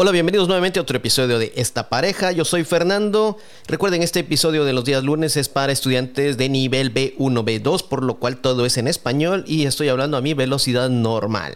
Hola, bienvenidos nuevamente a otro episodio de Esta Pareja. Yo soy Fernando. Recuerden, este episodio de los días lunes es para estudiantes de nivel B1, B2, por lo cual todo es en español y estoy hablando a mi velocidad normal.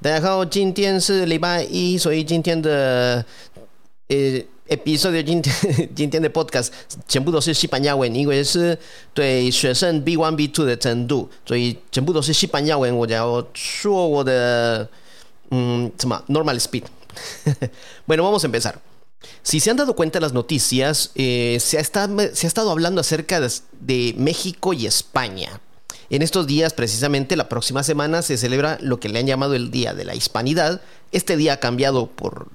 大家好，今天是礼拜一，所以今天的呃 episodio 今天今天的 podcast 全部都是西班牙文，因为是对学生 B1、B2 的程度，所以全部都是西班牙文。我要说我的嗯什么 normal speed。 bueno, vamos a empezar. Si se han dado cuenta en las noticias, eh, se, ha estado, hablando acerca de, México y España. En estos días, precisamente la próxima semana, se celebra lo que le han llamado el Día de la Hispanidad. Este día ha cambiado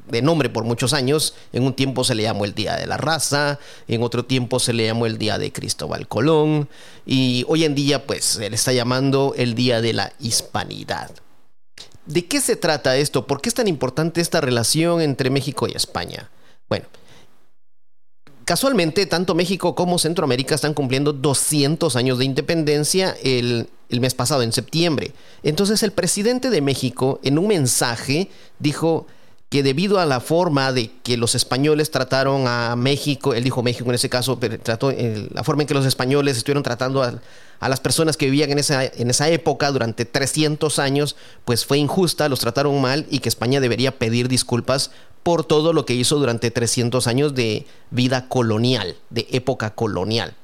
de nombre por muchos años. En un tiempo se le llamó el Día de la Raza, en otro tiempo se le llamó el Día de Cristóbal Colón y hoy en día pues se le está llamando el Día de la Hispanidad. ¿De qué se trata esto? ¿Por qué es tan importante esta relación entre México y España? Bueno, casualmente tanto México como Centroamérica están cumpliendo 200 años de independencia el, el, mes pasado, en septiembre. Entonces el presidente de México en un mensaje dijo que debido a la forma de que los españoles trataron a México, él dijo México en ese caso, pero trató, eh, la forma en que los españoles estuvieron tratando a, a, las personas que vivían en esa, en esa época durante 300 años, pues fue injusta, los trataron mal y que España debería pedir disculpas por todo lo que hizo durante 300 años de vida colonial, de época colonial.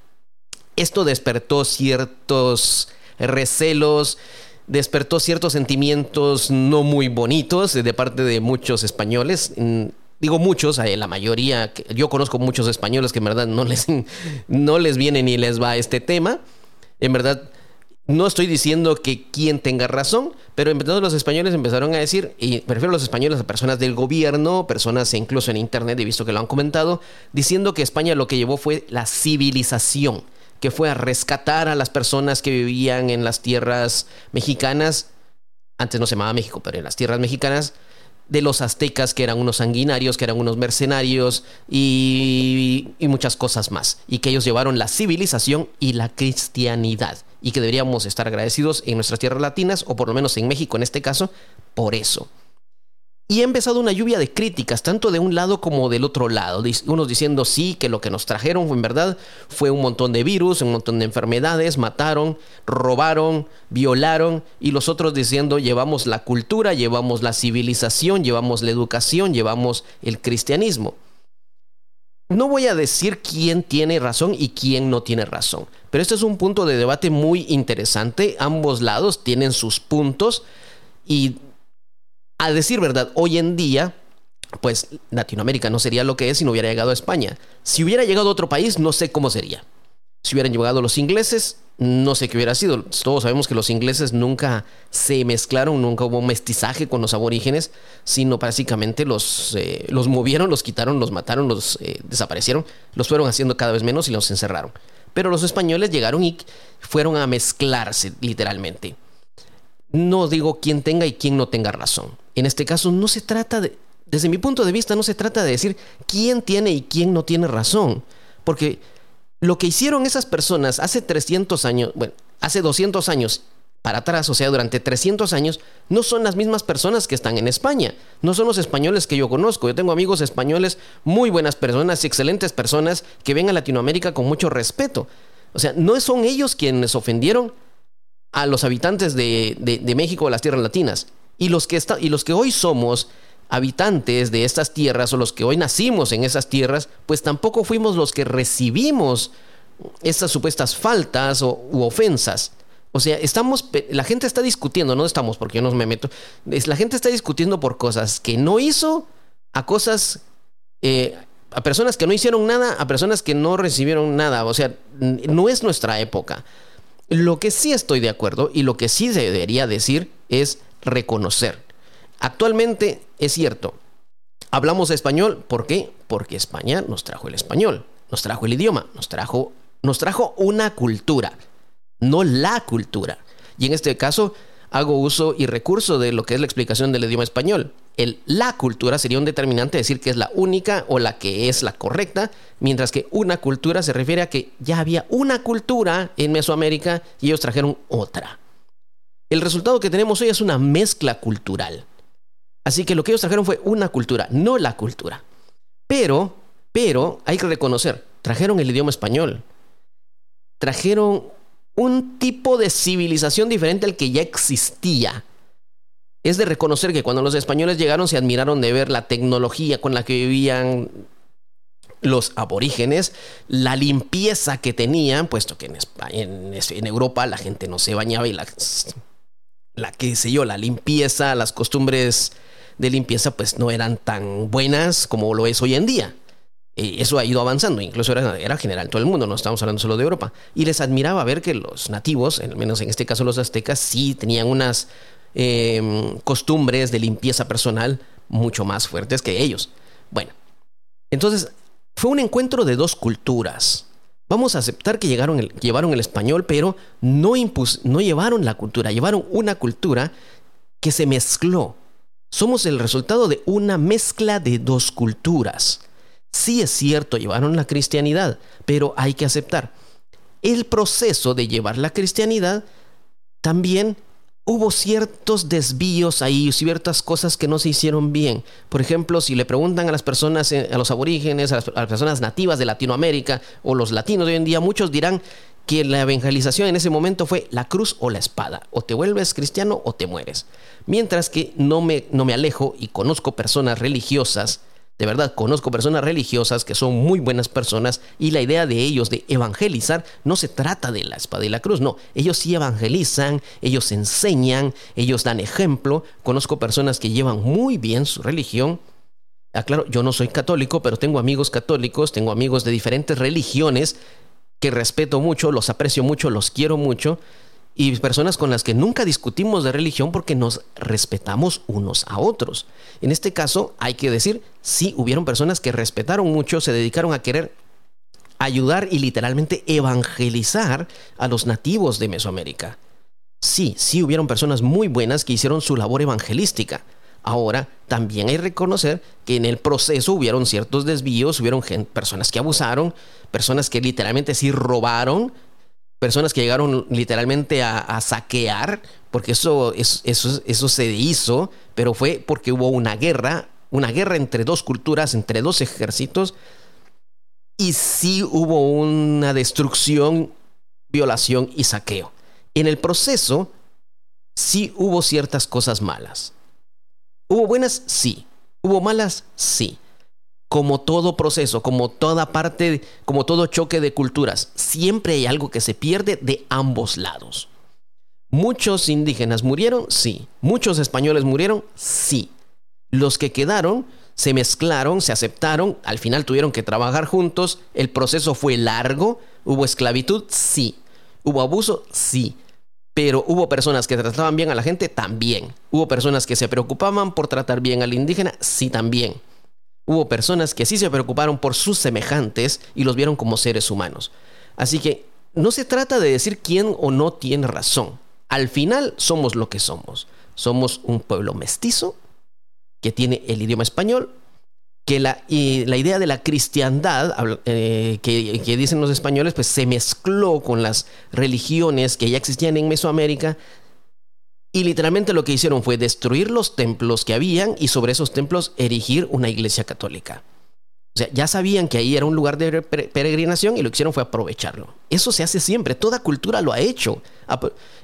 Esto despertó ciertos recelos, despertó ciertos sentimientos no muy bonitos de parte de muchos españoles. Digo muchos, eh, la mayoría, yo conozco muchos españoles que en verdad no les, no les viene ni les va este tema. En verdad, no estoy diciendo que quien tenga razón, pero en verdad los españoles empezaron a decir, y prefiero los españoles a personas del gobierno, personas incluso en internet, he visto que lo han comentado, diciendo que España lo que llevó fue la civilización que fue a rescatar a las personas que vivían en las tierras mexicanas, antes no se llamaba México, pero en las tierras mexicanas, de los aztecas que eran unos sanguinarios, que eran unos mercenarios y, y, muchas cosas más. Y que ellos llevaron la civilización y la cristianidad. Y que deberíamos estar agradecidos en nuestras tierras latinas, o por lo menos en México en este caso, por eso. Y ha empezado una lluvia de críticas, tanto de un lado como del otro lado. Unos diciendo sí, que lo que nos trajeron en verdad fue un montón de virus, un montón de enfermedades, mataron, robaron, violaron, y los otros diciendo llevamos la cultura, llevamos la civilización, llevamos la educación, llevamos el cristianismo. No voy a decir quién tiene razón y quién no tiene razón, pero este es un punto de debate muy interesante. Ambos lados tienen sus puntos y a decir verdad, hoy en día, pues Latinoamérica no sería lo que es si no hubiera llegado a España. Si hubiera llegado a otro país, no sé cómo sería. Si hubieran llegado los ingleses, no sé qué hubiera sido. Todos sabemos que los ingleses nunca se mezclaron, nunca hubo mestizaje con los aborígenes, sino básicamente los, eh, los movieron, los quitaron, los mataron, los eh, desaparecieron, los fueron haciendo cada vez menos y los encerraron. Pero los españoles llegaron y fueron a mezclarse literalmente. No digo quién tenga y quién no tenga razón. En este caso no se trata de, desde mi punto de vista, no se trata de decir quién tiene y quién no tiene razón. Porque lo que hicieron esas personas hace 300 años, bueno, hace 200 años para atrás, o sea, durante 300 años, no son las mismas personas que están en España. No son los españoles que yo conozco. Yo tengo amigos españoles, muy buenas personas, excelentes personas, que ven a Latinoamérica con mucho respeto. O sea, no son ellos quienes ofendieron a los habitantes de, de, México o las tierras latinas. Y los, que y los que hoy somos habitantes de estas tierras o los que hoy nacimos en esas tierras, pues tampoco fuimos los que recibimos estas supuestas faltas o, u ofensas. O sea, estamos, la gente está discutiendo, no estamos porque yo no me meto, es, la gente está discutiendo por cosas que no hizo, a cosas, eh, a personas que no hicieron nada, a personas que no recibieron nada. O sea, no es nuestra época. Lo que sí estoy de acuerdo y lo que sí se debería decir es reconocer. Actualmente es cierto, hablamos español, ¿por qué? Porque España nos trajo el español, nos trajo el idioma, nos trajo, nos trajo una cultura, no la cultura. Y en este caso hago uso y recurso de lo que es la explicación del idioma español el la cultura sería un determinante decir que es la única o la que es la correcta, mientras que una cultura se refiere a que ya había una cultura en Mesoamérica y ellos trajeron otra. El resultado que tenemos hoy es una mezcla cultural. Así que lo que ellos trajeron fue una cultura, no la cultura. Pero, pero, hay que reconocer, trajeron el idioma español. Trajeron un tipo de civilización diferente al que ya existía. Es de reconocer que cuando los españoles llegaron se admiraron de ver la tecnología con la que vivían los aborígenes, la limpieza que tenían, puesto que en, Europa la gente no se bañaba y la, la, qué sé yo, la limpieza, las costumbres de limpieza pues no eran tan buenas como lo es hoy en día. Eso ha ido avanzando, incluso era, era, general en todo el mundo, no estamos hablando solo de Europa. Y les admiraba ver que los nativos, al menos en este caso los aztecas, sí tenían unas em, costumbres de limpieza personal mucho más fuertes que ellos. Bueno, entonces fue un encuentro de dos culturas. Vamos a aceptar que llevaron el español, pero no, no llevaron la cultura, llevaron una cultura que se mezcló. Somos el resultado de una mezcla de dos culturas. Sí es cierto, llevaron la cristianidad, pero hay que aceptar. El proceso de llevar la cristianidad también hubo ciertos desvíos ahí, ciertas cosas que no se hicieron bien. Por ejemplo, si le preguntan a las personas, eh, a los aborígenes, a las, personas nativas de Latinoamérica o los latinos de hoy en día, muchos dirán que la evangelización en ese momento fue la cruz o la espada. O te vuelves cristiano o te mueres. Mientras que no me, no me alejo y conozco personas religiosas de verdad, conozco personas religiosas que son muy buenas personas y la idea de ellos de evangelizar no se trata de la espada y la cruz, no, ellos sí evangelizan, ellos enseñan, ellos dan ejemplo. Conozco personas que llevan muy bien su religión. Aclaro, yo no soy católico, pero tengo amigos católicos, tengo amigos de diferentes religiones que respeto mucho, los aprecio mucho, los quiero mucho y personas con las que nunca discutimos de religión porque nos respetamos unos a otros. En este caso, hay que decir, sí, hubieron personas que respetaron mucho, se dedicaron a querer ayudar y literalmente evangelizar a los nativos de Mesoamérica. Sí, sí hubieron personas muy buenas que hicieron su labor evangelística. Ahora, también hay que reconocer que en el proceso hubieron ciertos desvíos, hubieron personas que abusaron, personas que literalmente sí robaron, personas que llegaron literalmente a, saquear, porque eso, eso, eso se hizo, pero fue porque hubo una guerra, una guerra entre dos culturas, entre dos ejércitos, y sí hubo una destrucción, violación y saqueo. En el proceso, sí hubo ciertas cosas malas. ¿Hubo buenas? Sí. ¿Hubo malas? Sí como todo proceso, como toda parte, como todo choque de culturas, siempre hay algo que se pierde de ambos lados. Muchos indígenas murieron, sí. Muchos españoles murieron, sí. Los que quedaron se mezclaron, se aceptaron, al final tuvieron que trabajar juntos, el proceso fue largo, hubo esclavitud, sí. Hubo abuso, sí. Pero hubo personas que trataban bien a la gente, también. Hubo personas que se preocupaban por tratar bien al indígena, sí, también. Hubo personas que sí se preocuparon por sus semejantes y los vieron como seres humanos. Así que no se trata de decir quién o no tiene razón. Al final somos lo que somos. Somos un pueblo mestizo que tiene el idioma español, que la, idea de la cristiandad eh, que, que, dicen los españoles, pues se mezcló con las religiones que ya existían en Mesoamérica y literalmente lo que hicieron fue destruir los templos que habían y sobre esos templos erigir una iglesia católica. O sea, ya sabían que ahí era un lugar de peregrinación y lo que hicieron fue aprovecharlo. Eso se hace siempre, toda cultura lo ha hecho.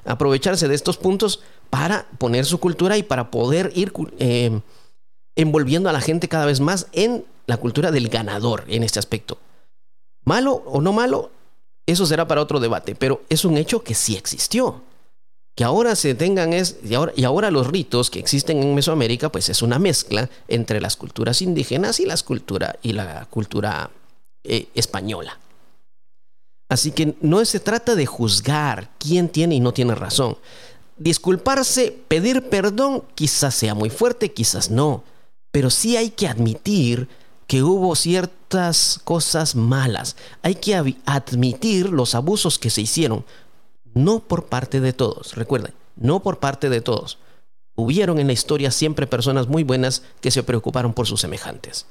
aprovecharse de estos puntos para poner su cultura y para poder ir eh, envolviendo a la gente cada vez más en la cultura del ganador en este aspecto. Malo o no malo, eso será para otro debate, pero es un hecho que sí existió que ahora se tengan es y ahora, y ahora los ritos que existen en Mesoamérica pues es una mezcla entre las culturas indígenas y las cultura y la cultura eh, española. Así que no se trata de juzgar quién tiene y no tiene razón. Disculparse, pedir perdón, quizás sea muy fuerte, quizás no, pero sí hay que admitir que hubo ciertas cosas malas. Hay que admitir los abusos que se hicieron, no por parte de todos, recuerden, no por parte de todos. Hubieron en la historia siempre personas muy buenas que se preocuparon por sus semejantes.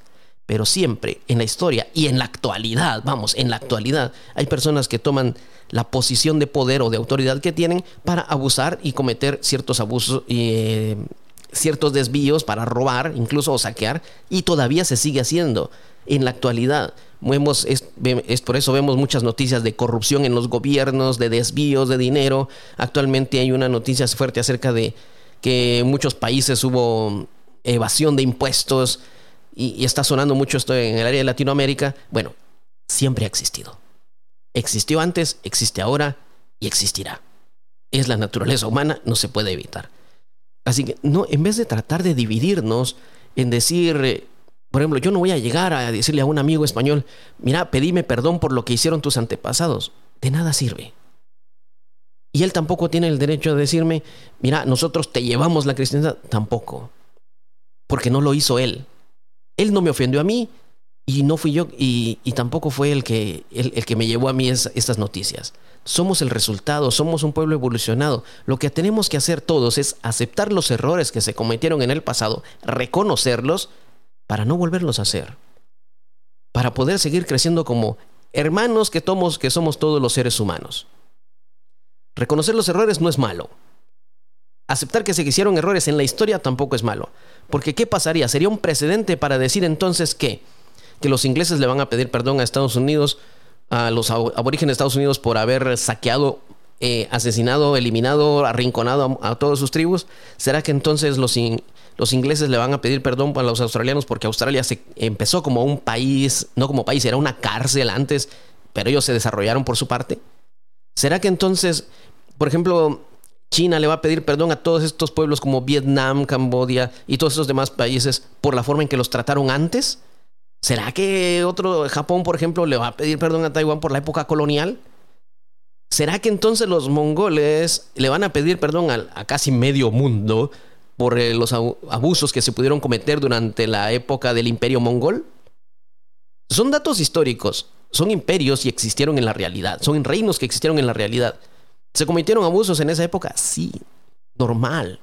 Pero siempre en la historia y en la actualidad, vamos, en la actualidad, hay personas que toman la posición de poder o de autoridad que tienen para abusar y cometer ciertos abusos eh, ciertos desvíos para robar, incluso o saquear, y todavía se sigue haciendo en la actualidad. Vemos, es, por eso vemos muchas noticias de corrupción en los gobiernos, de desvíos de dinero. Actualmente hay una noticia fuerte acerca de que en muchos países hubo evasión de impuestos y, y está sonando mucho esto en el área de Latinoamérica. Bueno, siempre ha existido. Existió antes, existe ahora y existirá. Es la naturaleza humana, no se puede evitar. Así que no, en vez de tratar de dividirnos en decir, por ejemplo, yo no voy a llegar a decirle a un amigo español, mira, pedime perdón por lo que hicieron tus antepasados. De nada sirve. Y él tampoco tiene el derecho de decirme, mira, nosotros te llevamos la cristiandad. Tampoco. Porque no lo hizo él. Él no me ofendió a mí y no fui yo y, tampoco fue el que, el, que me llevó a mí estas noticias. Somos el resultado, somos un pueblo evolucionado. Lo que tenemos que hacer todos es aceptar los errores que se cometieron en el pasado, reconocerlos para no volverlos a hacer, para poder seguir creciendo como hermanos que, tomos, que somos todos los seres humanos. Reconocer los errores no es malo. Aceptar que se hicieron errores en la historia tampoco es malo. Porque ¿qué pasaría? Sería un precedente para decir entonces que, que los ingleses le van a pedir perdón a Estados Unidos, a los aborígenes de Estados Unidos por haber saqueado, eh, asesinado, eliminado, arrinconado a, todas sus tribus. ¿Será que entonces los, los ingleses le van a pedir perdón a los australianos porque Australia se empezó como un país, no como país, era una cárcel antes, pero ellos se desarrollaron por su parte. ¿Será que entonces, por ejemplo, China le va a pedir perdón a todos estos pueblos como Vietnam, Cambodia y todos esos demás países por la forma en que los trataron antes? ¿Será que otro Japón, por ejemplo, le va a pedir perdón a Taiwán por la época colonial? ¿Será que entonces los mongoles le van a pedir perdón a casi medio mundo por eh, los abusos que se pudieron cometer durante la época del imperio mongol? Son datos históricos, son imperios y existieron en la realidad, son reinos que existieron en la realidad. ¿Se cometieron abusos en esa época? Sí, normal.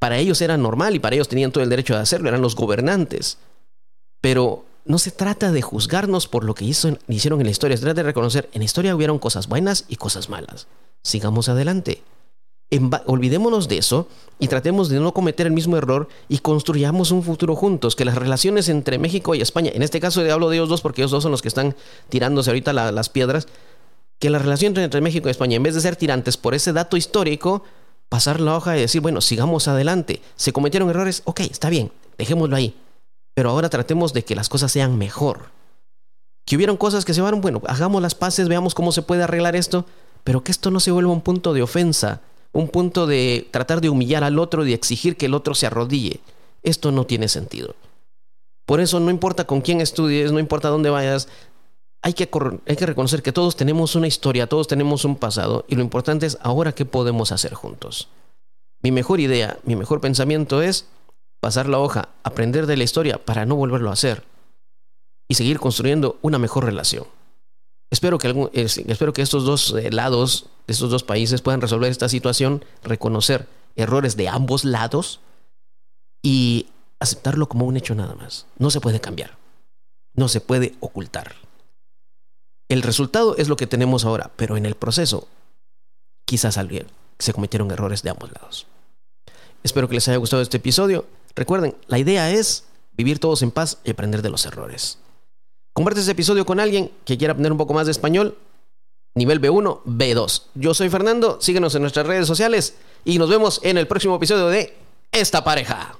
Para ellos era normal y para ellos tenían todo el derecho de hacerlo, eran los gobernantes. Pero no se trata de juzgarnos por lo que hicieron en la historia, se trata de reconocer, en la historia hubieron cosas buenas y cosas malas. Sigamos adelante olvidémonos de eso y tratemos de no cometer el mismo error y construyamos un futuro juntos. Que las relaciones entre México y España, en este caso hablo de ellos dos porque ellos dos son los que están tirándose ahorita las piedras, que la relación entre México y España, en vez de ser tirantes por ese dato histórico, pasar la hoja y decir, bueno, sigamos adelante. Se cometieron errores, ok, está bien, dejémoslo ahí. Pero ahora tratemos de que las cosas sean mejor. Que hubieron cosas que se van, bueno, hagamos las paces, veamos cómo se puede arreglar esto, pero que esto no se vuelva un punto de ofensa un punto de tratar de humillar al otro y de exigir que el otro se arrodille. Esto no tiene sentido. Por eso no importa con quién estudies, no importa dónde vayas, hay que, hay que reconocer que todos tenemos una historia, todos tenemos un pasado y lo importante es ahora qué podemos hacer juntos. Mi mejor idea, mi mejor pensamiento es pasar la hoja, aprender de la historia para no volverlo a hacer y seguir construyendo una mejor relación. Espero que, espero que estos dos eh, lados, estos dos países puedan resolver esta situación, reconocer errores de ambos lados y aceptarlo como un hecho nada más. No se puede cambiar. No se puede ocultar. El resultado es lo que tenemos ahora, pero en el proceso quizás alguien se cometieron errores de ambos lados. Espero que les haya gustado este episodio. Recuerden, la idea es vivir todos en paz y aprender de los errores. Comparte este episodio con alguien que quiera aprender un poco más de español. Nivel B1, B2. Yo soy Fernando, síguenos en nuestras redes sociales y nos vemos en el próximo episodio de Esta pareja.